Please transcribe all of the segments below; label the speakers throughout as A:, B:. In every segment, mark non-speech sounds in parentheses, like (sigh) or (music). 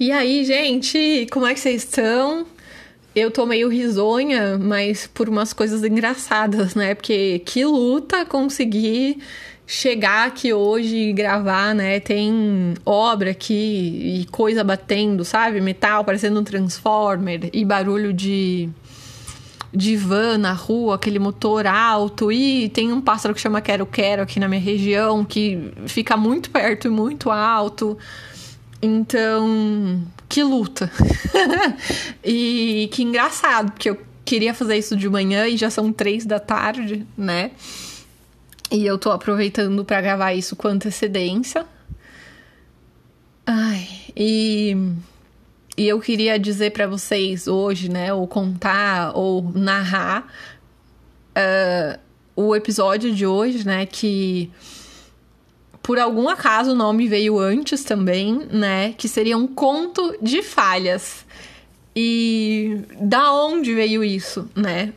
A: E aí, gente, como é que vocês estão? Eu tô meio risonha, mas por umas coisas engraçadas, né? Porque que luta conseguir chegar aqui hoje e gravar, né? Tem obra aqui e coisa batendo, sabe? Metal parecendo um transformer e barulho de de van na rua, aquele motor alto, e tem um pássaro que chama Quero Quero aqui na minha região, que fica muito perto e muito alto. Então, que luta. (laughs) e que engraçado, porque eu queria fazer isso de manhã e já são três da tarde, né? E eu tô aproveitando para gravar isso com antecedência. Ai, e, e eu queria dizer para vocês hoje, né, ou contar ou narrar uh, o episódio de hoje, né, que por algum acaso o nome veio antes também, né? Que seria um conto de falhas. E da onde veio isso, né?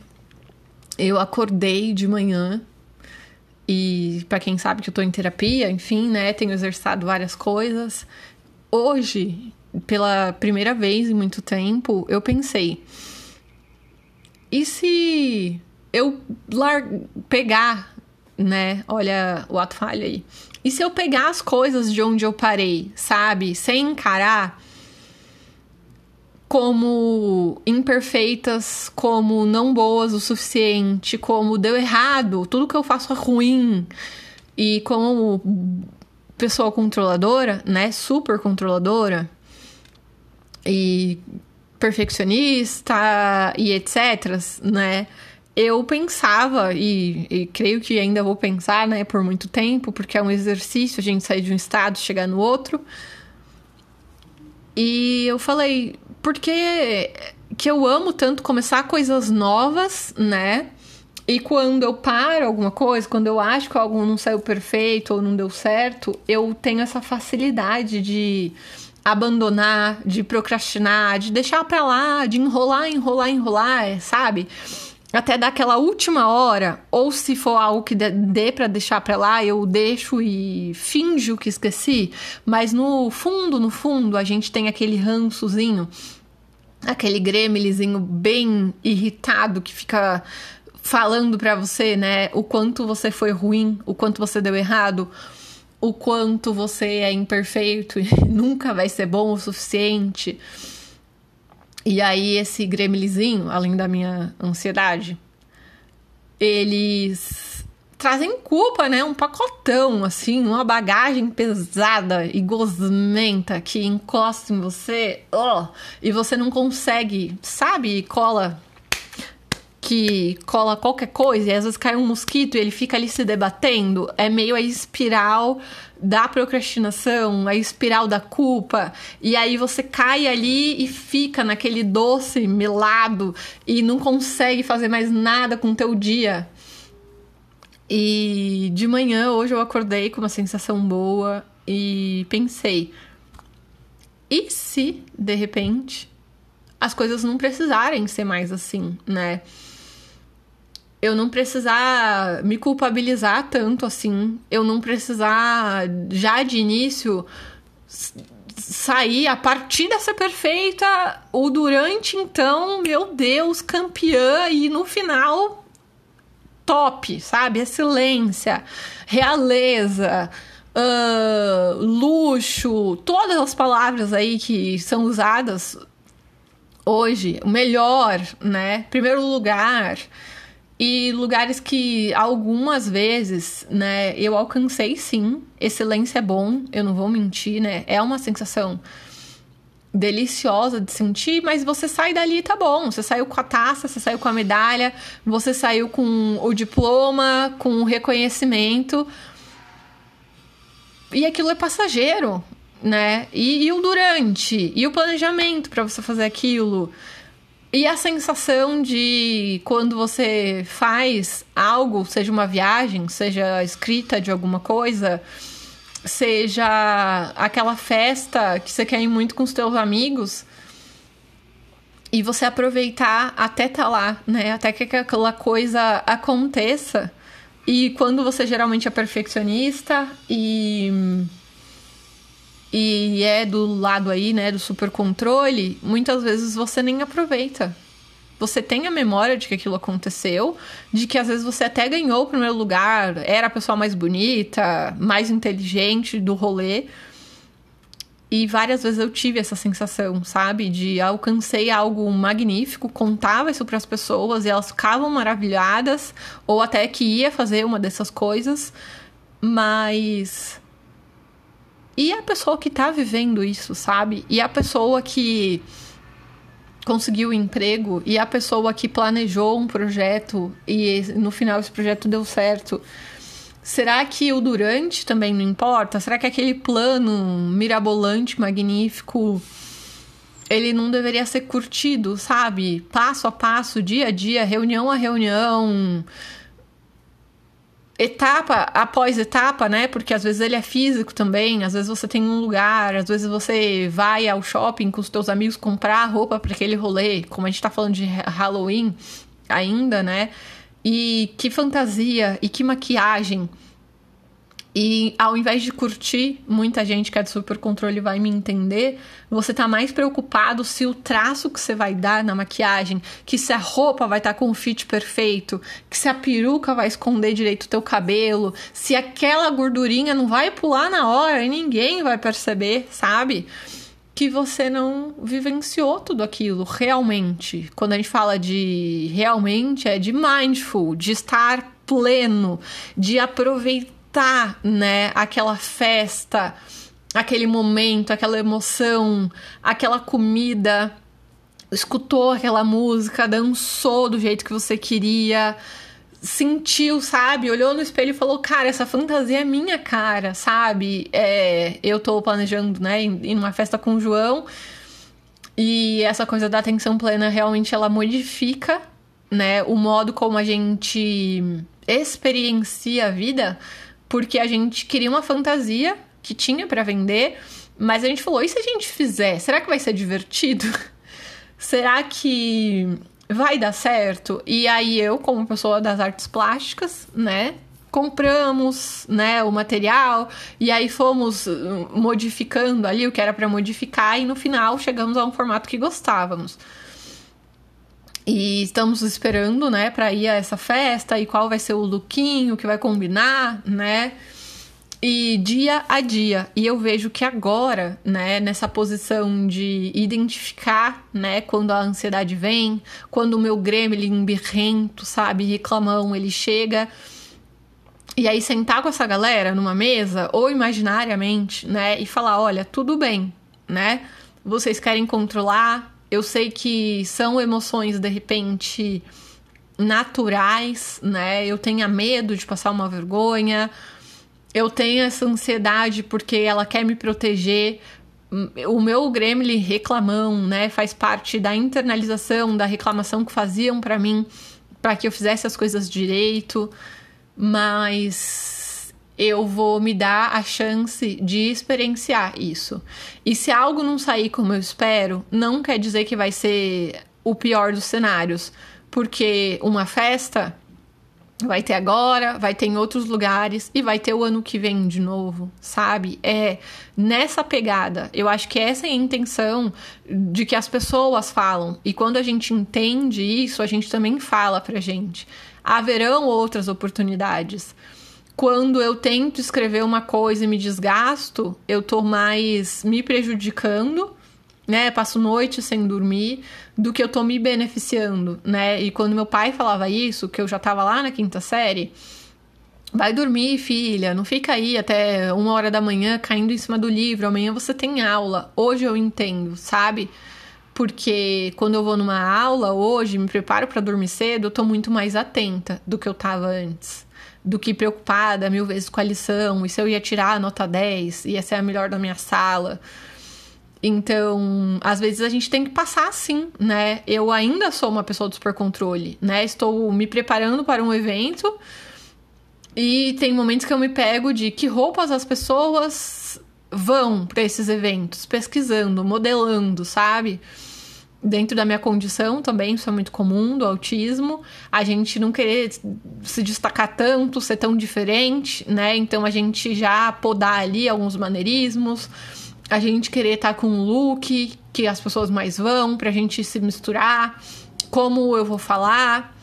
A: Eu acordei de manhã e para quem sabe que eu tô em terapia, enfim, né, tenho exercitado várias coisas. Hoje, pela primeira vez em muito tempo, eu pensei: e se eu pegar, né? Olha o ato falha aí. E se eu pegar as coisas de onde eu parei, sabe? Sem encarar como imperfeitas, como não boas o suficiente, como deu errado, tudo que eu faço é ruim. E como pessoa controladora, né? Super controladora e perfeccionista e etc, né? Eu pensava, e, e, creio que ainda vou pensar, né, por muito tempo, porque é um exercício a gente sair de um estado chegar no outro. E eu falei, por que, eu amo tanto começar coisas novas, né? E quando eu paro alguma coisa, quando eu acho que algo não saiu perfeito ou não deu certo, eu tenho essa facilidade de abandonar, de procrastinar, de deixar pra lá, de enrolar, enrolar, enrolar, sabe? Até daquela última hora, ou se for algo que dê para deixar para lá, eu deixo e finjo que esqueci, mas no fundo, no fundo, a gente tem aquele rançozinho, aquele gremlizinho bem irritado que fica falando para você, né, o quanto você foi ruim, o quanto você deu errado, o quanto você é imperfeito e (laughs) nunca vai ser bom o suficiente. E aí, esse gremlizinho, além da minha ansiedade, eles trazem culpa, né? Um pacotão, assim, uma bagagem pesada e gosmenta que encosta em você, oh, e você não consegue, sabe? Cola que cola qualquer coisa e às vezes cai um mosquito e ele fica ali se debatendo. É meio a espiral da procrastinação, a espiral da culpa, e aí você cai ali e fica naquele doce melado e não consegue fazer mais nada com o teu dia. E de manhã hoje eu acordei com uma sensação boa e pensei: e se de repente as coisas não precisarem ser mais assim, né? Eu não precisar me culpabilizar tanto assim, eu não precisar já de início sair a partir dessa perfeita, o durante então, meu Deus, campeã e no final top, sabe? Excelência, realeza, uh, luxo, todas as palavras aí que são usadas hoje, o melhor, né? Primeiro lugar. E lugares que algumas vezes, né, eu alcancei sim. Excelência é bom, eu não vou mentir, né? É uma sensação deliciosa de sentir, mas você sai dali tá bom. Você saiu com a taça, você saiu com a medalha, você saiu com o diploma, com o reconhecimento. E aquilo é passageiro, né? E, e o durante, e o planejamento para você fazer aquilo. E a sensação de quando você faz algo, seja uma viagem, seja escrita de alguma coisa, seja aquela festa que você quer ir muito com os teus amigos, e você aproveitar até tá lá, né? Até que aquela coisa aconteça. E quando você geralmente é perfeccionista e e é do lado aí, né, do super controle, muitas vezes você nem aproveita. Você tem a memória de que aquilo aconteceu, de que às vezes você até ganhou o primeiro lugar, era a pessoa mais bonita, mais inteligente do rolê. E várias vezes eu tive essa sensação, sabe? De alcancei algo magnífico, contava isso para as pessoas e elas ficavam maravilhadas, ou até que ia fazer uma dessas coisas, mas e a pessoa que tá vivendo isso, sabe? E a pessoa que conseguiu emprego e a pessoa que planejou um projeto e no final esse projeto deu certo. Será que o durante também não importa? Será que aquele plano mirabolante, magnífico, ele não deveria ser curtido, sabe? Passo a passo, dia a dia, reunião a reunião, etapa após etapa, né? Porque às vezes ele é físico também, às vezes você tem um lugar, às vezes você vai ao shopping com os teus amigos comprar roupa para aquele rolê, como a gente tá falando de Halloween ainda, né? E que fantasia e que maquiagem e ao invés de curtir, muita gente que é de super controle vai me entender, você tá mais preocupado se o traço que você vai dar na maquiagem, que se a roupa vai estar tá com o fit perfeito, que se a peruca vai esconder direito o teu cabelo, se aquela gordurinha não vai pular na hora e ninguém vai perceber, sabe? Que você não vivenciou tudo aquilo realmente. Quando a gente fala de realmente, é de mindful, de estar pleno, de aproveitar aproveitar, né, aquela festa, aquele momento, aquela emoção, aquela comida, escutou aquela música, dançou do jeito que você queria, sentiu, sabe? Olhou no espelho e falou: Cara, essa fantasia é minha cara, sabe? É, eu tô planejando, né, ir numa festa com o João. E essa coisa da atenção plena realmente ela modifica, né, o modo como a gente experiencia a vida, porque a gente queria uma fantasia que tinha para vender, mas a gente falou: e se a gente fizer? Será que vai ser divertido? (laughs) Será que vai dar certo? E aí eu, como pessoa das artes plásticas, né, compramos, né, o material e aí fomos uh, modificando ali o que era para modificar e no final chegamos a um formato que gostávamos. E estamos esperando, né, para ir a essa festa e qual vai ser o lookinho que vai combinar, né? E dia a dia. E eu vejo que agora, né, nessa posição de identificar, né, quando a ansiedade vem, quando o meu gremlin birrento, sabe, reclamão, ele chega. E aí sentar com essa galera numa mesa, ou imaginariamente, né, e falar, olha, tudo bem, né? Vocês querem controlar, eu sei que são emoções de repente naturais, né? Eu tenho medo de passar uma vergonha, eu tenho essa ansiedade porque ela quer me proteger. O meu gremlin reclamão, né, faz parte da internalização da reclamação que faziam para mim para que eu fizesse as coisas direito, mas eu vou me dar a chance de experienciar isso. E se algo não sair como eu espero, não quer dizer que vai ser o pior dos cenários, porque uma festa vai ter agora, vai ter em outros lugares e vai ter o ano que vem de novo, sabe? É nessa pegada. Eu acho que essa é a intenção de que as pessoas falam. E quando a gente entende isso, a gente também fala pra gente. Haverão outras oportunidades quando eu tento escrever uma coisa e me desgasto, eu tô mais me prejudicando, né? Passo noite sem dormir, do que eu tô me beneficiando, né? E quando meu pai falava isso, que eu já tava lá na quinta série, vai dormir, filha, não fica aí até uma hora da manhã caindo em cima do livro, amanhã você tem aula. Hoje eu entendo, sabe? Porque quando eu vou numa aula hoje, me preparo para dormir cedo, eu tô muito mais atenta do que eu tava antes do que preocupada mil vezes com a lição, e se eu ia tirar a nota 10, ia ser a melhor da minha sala. Então, às vezes a gente tem que passar assim, né? Eu ainda sou uma pessoa do super controle, né? Estou me preparando para um evento e tem momentos que eu me pego de que roupas as pessoas vão para esses eventos, pesquisando, modelando, sabe? Dentro da minha condição também, isso é muito comum do autismo, a gente não querer se destacar tanto, ser tão diferente, né? Então a gente já podar ali alguns maneirismos, a gente querer estar tá com um look que as pessoas mais vão, pra gente se misturar, como eu vou falar.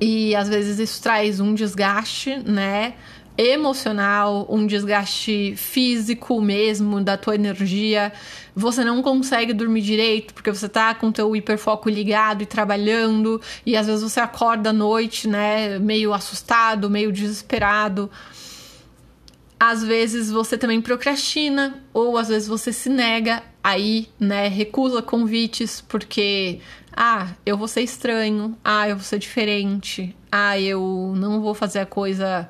A: E às vezes isso traz um desgaste, né? Emocional, um desgaste físico mesmo da tua energia. Você não consegue dormir direito porque você tá com teu hiperfoco ligado e trabalhando, e às vezes você acorda à noite, né, meio assustado, meio desesperado. Às vezes você também procrastina, ou às vezes você se nega aí, né, recusa convites porque ah, eu vou ser estranho, ah, eu vou ser diferente, ah, eu não vou fazer a coisa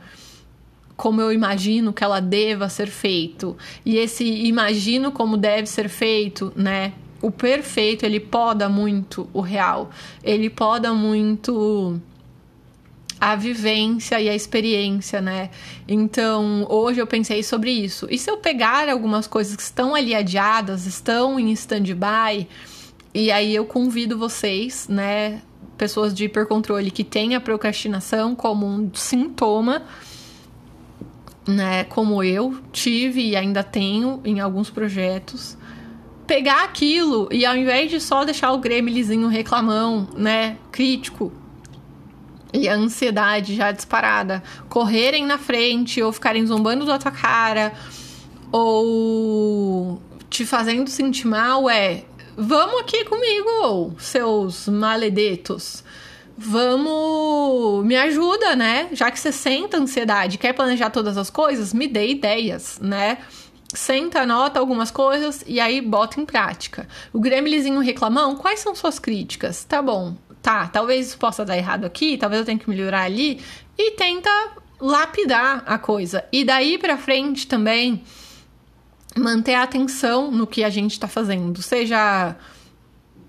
A: como eu imagino que ela deva ser feito. E esse imagino como deve ser feito, né? O perfeito, ele poda muito o real. Ele poda muito a vivência e a experiência, né? Então, hoje eu pensei sobre isso. E se eu pegar algumas coisas que estão ali adiadas, estão em stand-by, e aí eu convido vocês, né, pessoas de hipercontrole que têm a procrastinação como um sintoma, né, como eu tive e ainda tenho em alguns projetos, pegar aquilo e ao invés de só deixar o gremlinzinho reclamão, né, crítico, e a ansiedade já disparada correrem na frente ou ficarem zombando da tua cara ou te fazendo sentir mal é vamos aqui comigo, seus maledetos. Vamos, me ajuda, né? Já que você senta ansiedade, quer planejar todas as coisas, me dê ideias, né? Senta, anota algumas coisas e aí bota em prática. O gremlinzinho reclamão, quais são suas críticas? Tá bom, tá, talvez isso possa dar errado aqui, talvez eu tenha que melhorar ali, e tenta lapidar a coisa. E daí para frente também manter a atenção no que a gente está fazendo, seja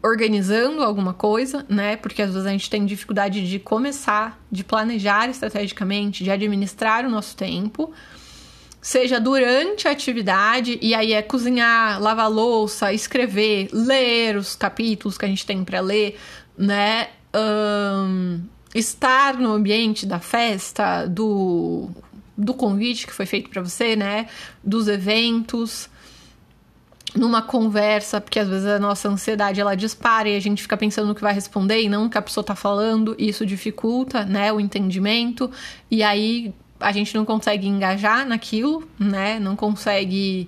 A: organizando alguma coisa, né? Porque às vezes a gente tem dificuldade de começar, de planejar estrategicamente, de administrar o nosso tempo. Seja durante a atividade, e aí é cozinhar, lavar louça, escrever, ler os capítulos que a gente tem para ler, né? Um, estar no ambiente da festa, do, do convite que foi feito para você, né? Dos eventos, numa conversa, porque às vezes a nossa ansiedade ela dispara e a gente fica pensando no que vai responder e não no que a pessoa tá falando, e isso dificulta, né, o entendimento, e aí a gente não consegue engajar naquilo, né? Não consegue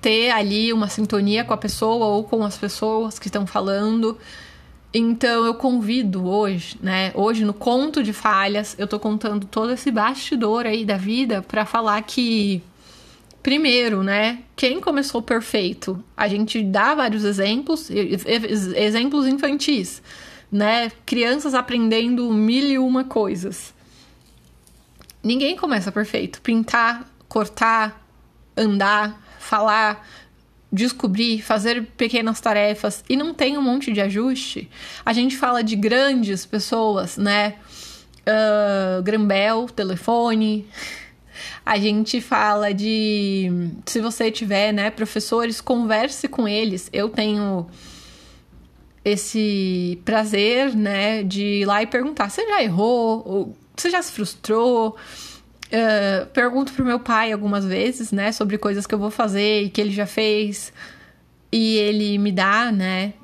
A: ter ali uma sintonia com a pessoa ou com as pessoas que estão falando. Então eu convido hoje, né? Hoje no conto de falhas, eu tô contando todo esse bastidor aí da vida para falar que primeiro, né, quem começou perfeito? A gente dá vários exemplos, exemplos infantis, né? Crianças aprendendo mil e uma coisas. Ninguém começa perfeito. Pintar, cortar, andar, falar, descobrir, fazer pequenas tarefas e não tem um monte de ajuste. A gente fala de grandes pessoas, né? Uh, Grambel, telefone. A gente fala de. Se você tiver, né, professores, converse com eles. Eu tenho esse prazer, né, de ir lá e perguntar: você já errou? Você já se frustrou? Uh, pergunto pro meu pai algumas vezes, né, sobre coisas que eu vou fazer e que ele já fez. E ele me dá, né,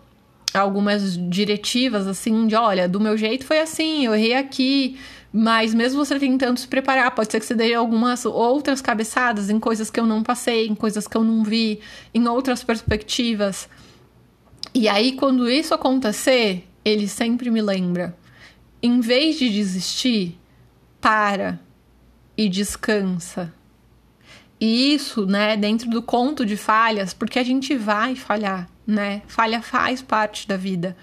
A: algumas diretivas assim de, olha, do meu jeito foi assim, eu errei aqui, mas mesmo você tentando se preparar, pode ser que você dê algumas outras cabeçadas em coisas que eu não passei, em coisas que eu não vi, em outras perspectivas. E aí quando isso acontecer, ele sempre me lembra, em vez de desistir, para e descansa. E isso, né, dentro do conto de falhas, porque a gente vai falhar, né? Falha faz parte da vida.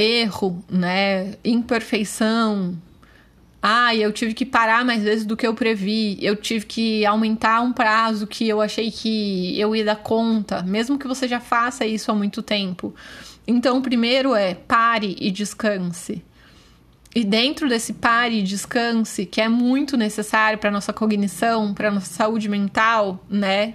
A: Erro, né, imperfeição. Ah, eu tive que parar mais vezes do que eu previ. Eu tive que aumentar um prazo que eu achei que eu ia dar conta, mesmo que você já faça isso há muito tempo. Então, o primeiro é pare e descanse. E dentro desse pare e descanse, que é muito necessário para nossa cognição, para nossa saúde mental, né?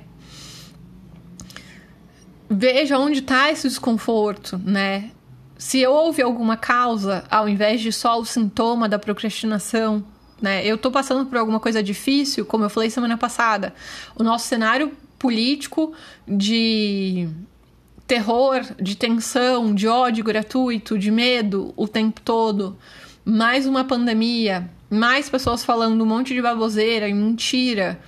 A: Veja onde está esse desconforto, né? Se houve alguma causa, ao invés de só o sintoma da procrastinação, né? Eu tô passando por alguma coisa difícil, como eu falei semana passada. O nosso cenário político, de terror, de tensão, de ódio gratuito, de medo o tempo todo, mais uma pandemia, mais pessoas falando um monte de baboseira e mentira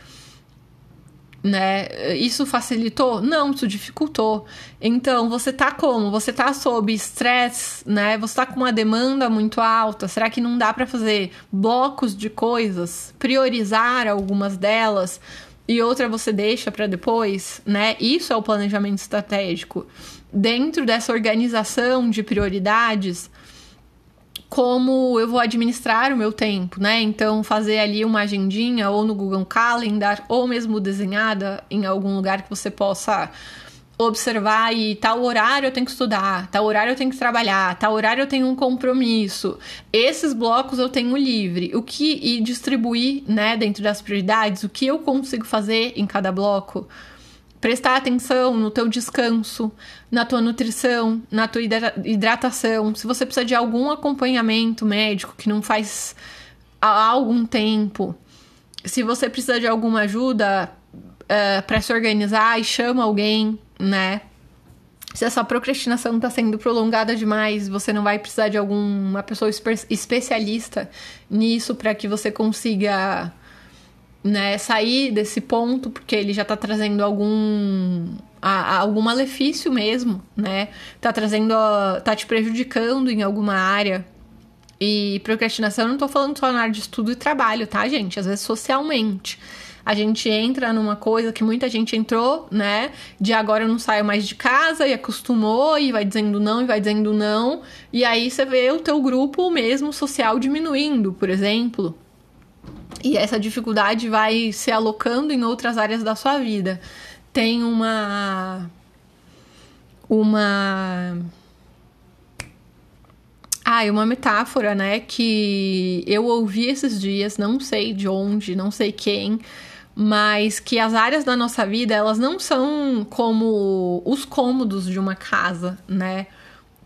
A: né? Isso facilitou? Não, isso dificultou. Então, você tá como? Você tá sob estresse, né? Você tá com uma demanda muito alta. Será que não dá para fazer blocos de coisas, priorizar algumas delas e outra você deixa para depois, né? Isso é o planejamento estratégico. Dentro dessa organização de prioridades, como eu vou administrar o meu tempo, né? Então, fazer ali uma agendinha ou no Google Calendar ou mesmo desenhada em algum lugar que você possa observar e tal horário eu tenho que estudar, tal horário eu tenho que trabalhar, tal horário eu tenho um compromisso. Esses blocos eu tenho livre. O que e distribuir, né, dentro das prioridades, o que eu consigo fazer em cada bloco prestar atenção no teu descanso, na tua nutrição, na tua hidratação. Se você precisa de algum acompanhamento médico que não faz há algum tempo, se você precisa de alguma ajuda uh, eh, para se organizar e chama alguém, né? Se essa procrastinação está sendo prolongada demais, você não vai precisar de alguma pessoa especialista nisso para que você consiga né, sair desse ponto, porque ele já tá trazendo algum a, a, algum malefício mesmo, né? Tá trazendo, a, tá te prejudicando em alguma área. E procrastinação, eu não tô falando só na área de estudo e trabalho, tá, gente? Às vezes socialmente. A gente entra numa coisa que muita gente entrou, né? De agora eu não saio mais de casa e acostumou e vai dizendo não e vai dizendo não. E aí você vê o teu grupo mesmo social diminuindo, por exemplo, e essa dificuldade vai se alocando em outras áreas da sua vida. Tem uma. Uma. Ah, uma metáfora, né? Que eu ouvi esses dias, não sei de onde, não sei quem, mas que as áreas da nossa vida, elas não são como os cômodos de uma casa, né?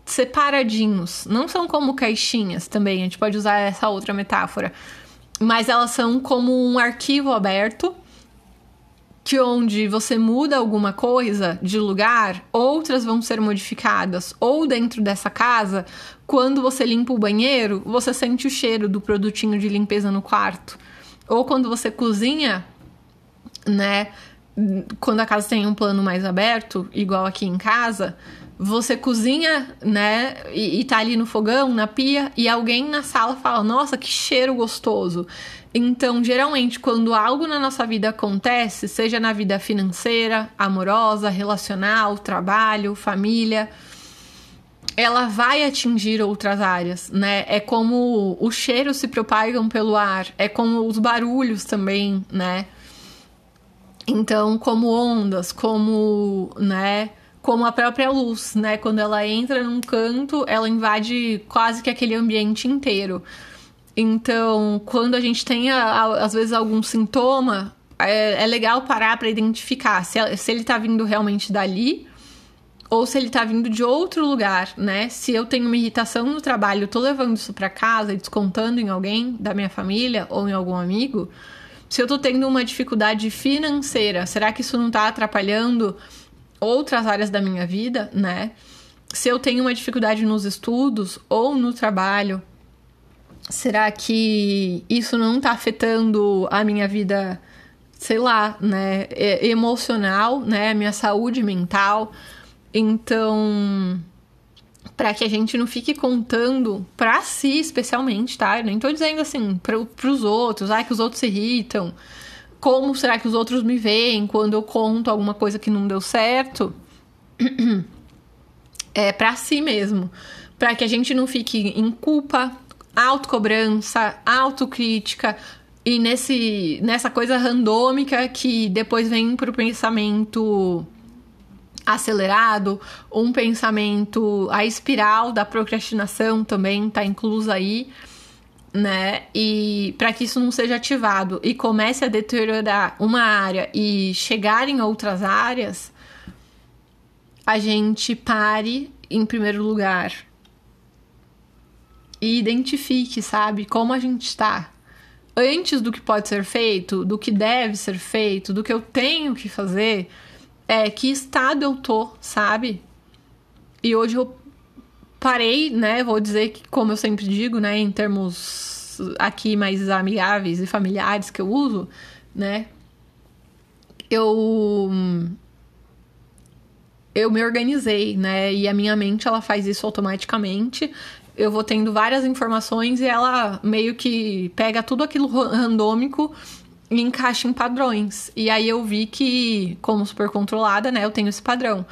A: Separadinhos, não são como caixinhas também, a gente pode usar essa outra metáfora mas elas são como um arquivo aberto que onde você muda alguma coisa de lugar, outras vão ser modificadas. Ou dentro dessa casa, quando você limpa o banheiro, você sente o cheiro do produtinho de limpeza no quarto. Ou quando você cozinha, né? Quando a casa tem um plano mais aberto, igual aqui em casa, você cozinha, né, e, e tá ali no fogão, na pia, e alguém na sala fala: Nossa, que cheiro gostoso. Então, geralmente, quando algo na nossa vida acontece, seja na vida financeira, amorosa, relacional, trabalho, família, ela vai atingir outras áreas, né? É como os cheiros se propagam pelo ar, é como os barulhos também, né? Então, como ondas, como, né? Como a própria luz, né? Quando ela entra num canto, ela invade quase que aquele ambiente inteiro. Então, quando a gente tem, às vezes, algum sintoma, é, é legal parar para identificar se, se ele tá vindo realmente dali ou se ele tá vindo de outro lugar, né? Se eu tenho uma irritação no trabalho, tô levando isso para casa e descontando em alguém da minha família ou em algum amigo. Se eu tô tendo uma dificuldade financeira, será que isso não tá atrapalhando outras áreas da minha vida, né? Se eu tenho uma dificuldade nos estudos ou no trabalho, será que isso não está afetando a minha vida, sei lá, né, emocional, né, minha saúde mental? Então, para que a gente não fique contando para si especialmente, tá? Eu nem tô dizendo assim para os outros, ai que os outros se irritam como será que os outros me veem quando eu conto alguma coisa que não deu certo? (clears throat) É para si mesmo, para que a gente não fique em culpa, autocobrança, autocrítica e nesse nessa coisa randômica que depois vem pro pensamento acelerado, um pensamento a espiral da procrastinação também tá inclusa aí né? E para que isso não seja ativado e comece a deteriorar uma área e chegar em outras áreas, a gente pare em primeiro lugar e identifique, sabe, como a gente está. antes do que pode ser feito, do que deve ser feito, do que eu tenho que fazer, é que estado eu tô, sabe? E hoje eu parei, né? Vou dizer que, como eu sempre digo, né, em termos aqui mais amigáveis e familiares que eu uso, né? Eu eu me organizei, né? E a minha mente ela faz isso automaticamente. Eu vou tendo várias informações e ela meio que pega tudo aquilo randômico e encaixa em padrões. E aí eu vi que, como super controlada, né, eu tenho esse padrão.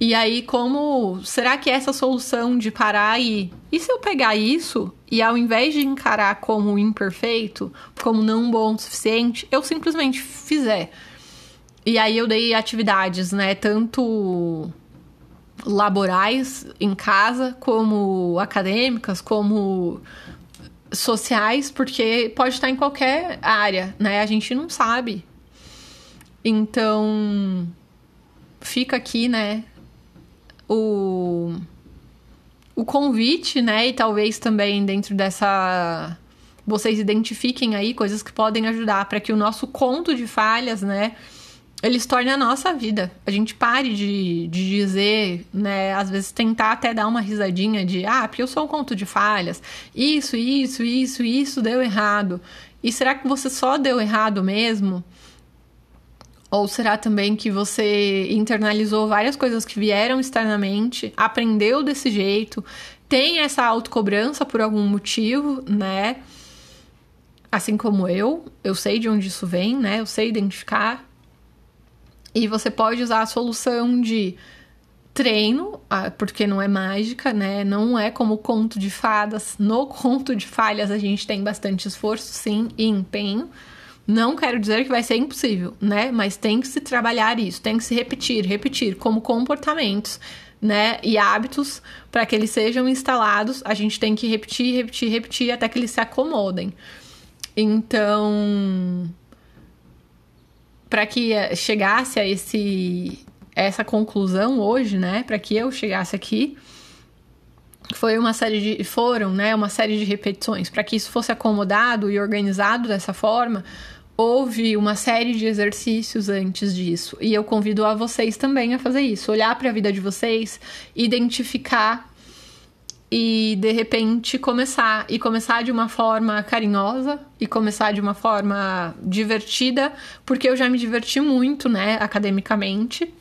A: E aí, como. Será que essa solução de parar e. E se eu pegar isso e ao invés de encarar como imperfeito, como não bom o suficiente, eu simplesmente fizer? E aí eu dei atividades, né? Tanto laborais em casa, como acadêmicas, como sociais, porque pode estar em qualquer área, né? A gente não sabe. Então, fica aqui, né, o o convite, né, e talvez também dentro dessa vocês identifiquem aí coisas que podem ajudar para que o nosso conto de falhas, né, eles tornem a nossa vida. A gente pare de, de dizer, né? Às vezes tentar até dar uma risadinha de ah, porque eu sou um conto de falhas. Isso, isso, isso, isso deu errado. E será que você só deu errado mesmo? Ou será também que você internalizou várias coisas que vieram externamente, aprendeu desse jeito, tem essa autocobrança por algum motivo, né? Assim como eu, eu sei de onde isso vem, né? Eu sei identificar e você pode usar a solução de treino, ah, porque não é mágica, né? Não é como conto de fadas. No conto de falhas a gente tem bastante esforço, sim, e empenho. Não quero dizer que vai ser impossível, né? Mas tem que se trabalhar isso, tem que se repetir, repetir como comportamentos, né? E hábitos para que eles sejam instalados. A gente tem que repetir, repetir, repetir até que eles se acomodem. Então, para que chegasse a esse essa conclusão hoje, né, para que eu chegasse aqui, foi uma série de foram, né, uma série de repetições, para que isso fosse acomodado e organizado dessa forma, houve uma série de exercícios antes disso. E eu convido a vocês também a fazer isso, olhar para a vida de vocês, identificar e de repente começar e começar de uma forma carinhosa e começar de uma forma divertida, porque eu já me diverti muito, né, academicamente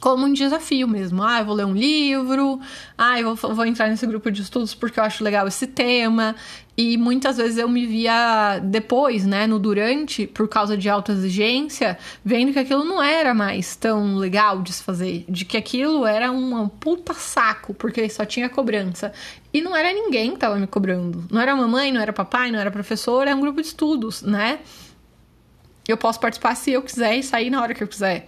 A: como um desafio mesmo. Ah, eu vou ler um livro, ah, eu vou, vou, entrar nesse grupo de estudos porque eu acho legal esse tema. E muitas vezes eu me via depois, né, no durante, por causa de alta exigência, vendo que aquilo não era mais tão legal de se fazer, de que aquilo era um puta saco, porque só tinha cobrança. E não era ninguém que tava me cobrando. Não era mamãe, não era papai, não era professor, era um grupo de estudos, né? Eu posso participar se eu quiser e sair na hora que eu quiser.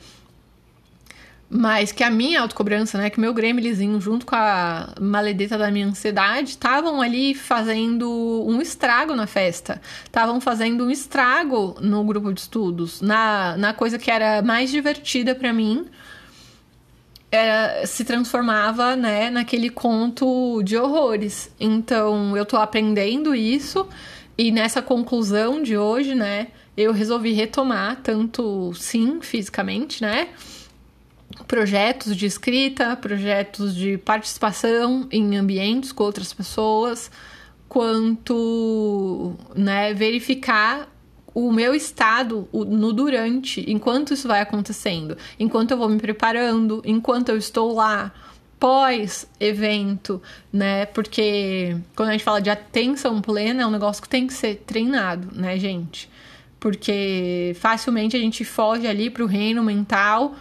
A: Mas que a minha autocobrança, né? Que meu gremlinzinho, junto com a maledeta da minha ansiedade, estavam ali fazendo um estrago na festa. Estavam fazendo um estrago no grupo de estudos. Na, na coisa que era mais divertida para mim. Era, se transformava, né, naquele conto de horrores. Então, eu tô aprendendo isso. E nessa conclusão de hoje, né, eu resolvi retomar, tanto sim, fisicamente, né? Projetos de escrita, projetos de participação em ambientes com outras pessoas, quanto né, verificar o meu estado no durante, enquanto isso vai acontecendo, enquanto eu vou me preparando, enquanto eu estou lá, pós evento, né? Porque quando a gente fala de atenção plena, é um negócio que tem que ser treinado, né, gente? Porque facilmente a gente foge ali para o reino mental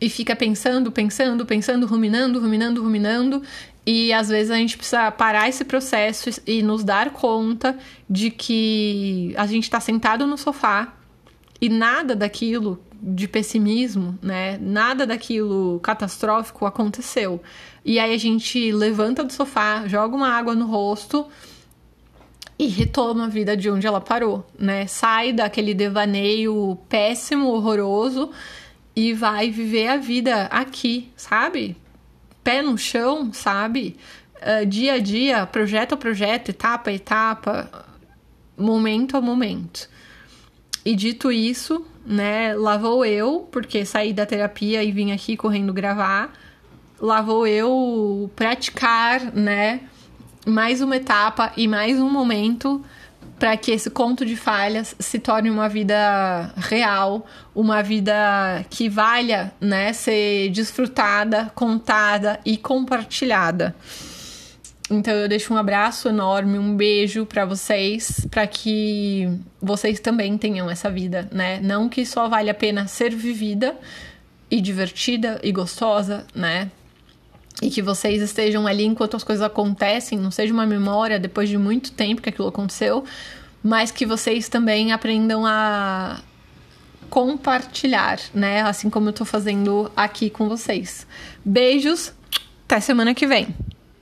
A: e fica pensando, pensando, pensando, ruminando, ruminando, ruminando. E às vezes a gente precisa parar esse processo e nos dar conta de que a gente está sentado no sofá e nada daquilo de pessimismo, né? Nada daquilo catastrófico aconteceu. E aí a gente levanta do sofá, joga uma água no rosto e retoma a vida de onde ela parou, né? Sai daquele devaneio péssimo, horroroso e vai viver a vida aqui, sabe? Pé no chão, sabe? Uh, dia a dia, projeto a projeto, etapa a etapa. momento a momento. E dito isso, né, lá vou eu, porque saí da terapia e vim aqui correndo gravar. Lá vou eu praticar, né, mais uma etapa e mais um momento para que esse conto de falhas se torne uma vida real, uma vida que valha, né, ser desfrutada, contada e compartilhada. Então eu deixo um abraço enorme, um beijo para vocês, para que vocês também tenham essa vida, né? Não que só vale a pena ser vivida e divertida e gostosa, né? E que vocês estejam ali enquanto as coisas acontecem, não seja uma memória depois de muito tempo que aquilo aconteceu, mas que vocês também aprendam a compartilhar, né? Assim como eu tô fazendo aqui com vocês. Beijos, até semana que vem.